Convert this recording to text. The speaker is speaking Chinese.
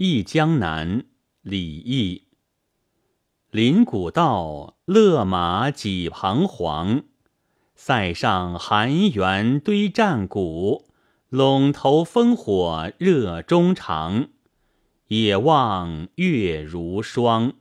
忆江南，李益。林古道，勒马几彷徨。塞上寒云堆战鼓，陇头烽火热衷肠。野望月如霜。